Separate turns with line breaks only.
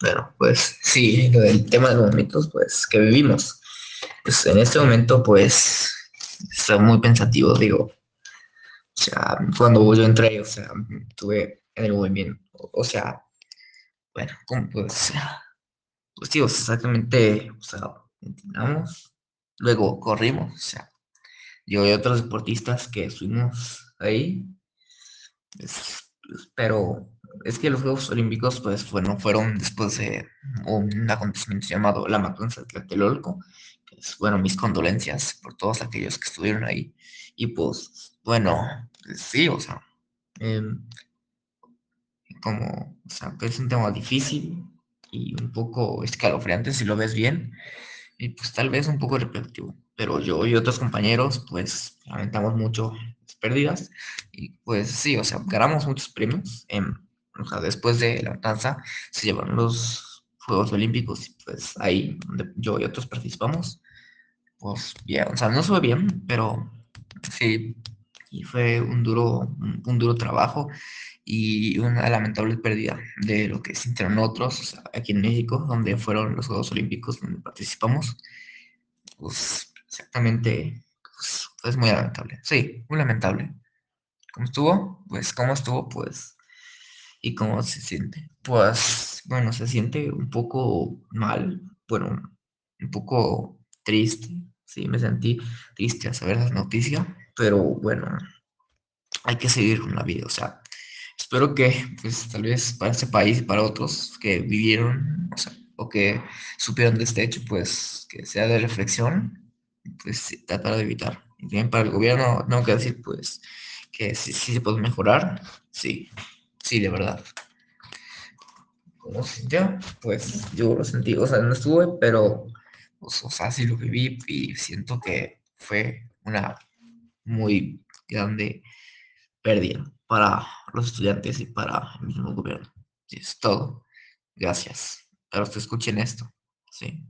Bueno, pues sí, lo del tema de los momentos, pues que vivimos. Pues en este momento, pues, estoy muy pensativo, digo. O sea, cuando yo entré, o sea, tuve en el movimiento, o sea, bueno, ¿cómo pues? Pues digo, exactamente, o sea, entrenamos, luego corrimos, o sea, yo y otros deportistas que estuvimos ahí, pero es que los Juegos Olímpicos, pues, bueno, fueron después de un acontecimiento llamado la matanza de Tlatelolco, que es, bueno, mis condolencias por todos aquellos que estuvieron ahí, y pues, bueno, sí, o sea, em, como, o sea, es un tema difícil y un poco escalofriante si lo ves bien, y pues tal vez un poco repetitivo, pero yo y otros compañeros, pues, lamentamos mucho las pérdidas, y pues sí, o sea, ganamos muchos premios, en o sea, después de la matanza se llevaron los Juegos Olímpicos y pues ahí donde yo y otros participamos, pues bien, o sea, no fue bien, pero sí, y fue un duro, un, duro trabajo y una lamentable pérdida de lo que sintieron otros, o sea, aquí en México, donde fueron los Juegos Olímpicos donde participamos, pues exactamente, pues, pues muy lamentable, sí, muy lamentable. ¿Cómo estuvo? Pues, ¿cómo estuvo? Pues ¿Y cómo se siente? Pues, bueno, se siente un poco mal, bueno, un poco triste, sí, me sentí triste a saber esa noticia, pero bueno, hay que seguir con la vida, o sea, espero que, pues, tal vez para este país y para otros que vivieron, o sea, o que supieron de este hecho, pues, que sea de reflexión, pues, tratar de evitar. También para el gobierno, tengo que decir, pues, que sí, sí se puede mejorar, sí, Sí, de verdad. ¿Cómo se sintió? Pues yo lo sentí, o sea, no estuve, pero, pues, o sea, sí lo viví y siento que fue una muy grande pérdida para los estudiantes y para el mismo gobierno. Y es todo. Gracias. Pero que escuchen esto. Sí.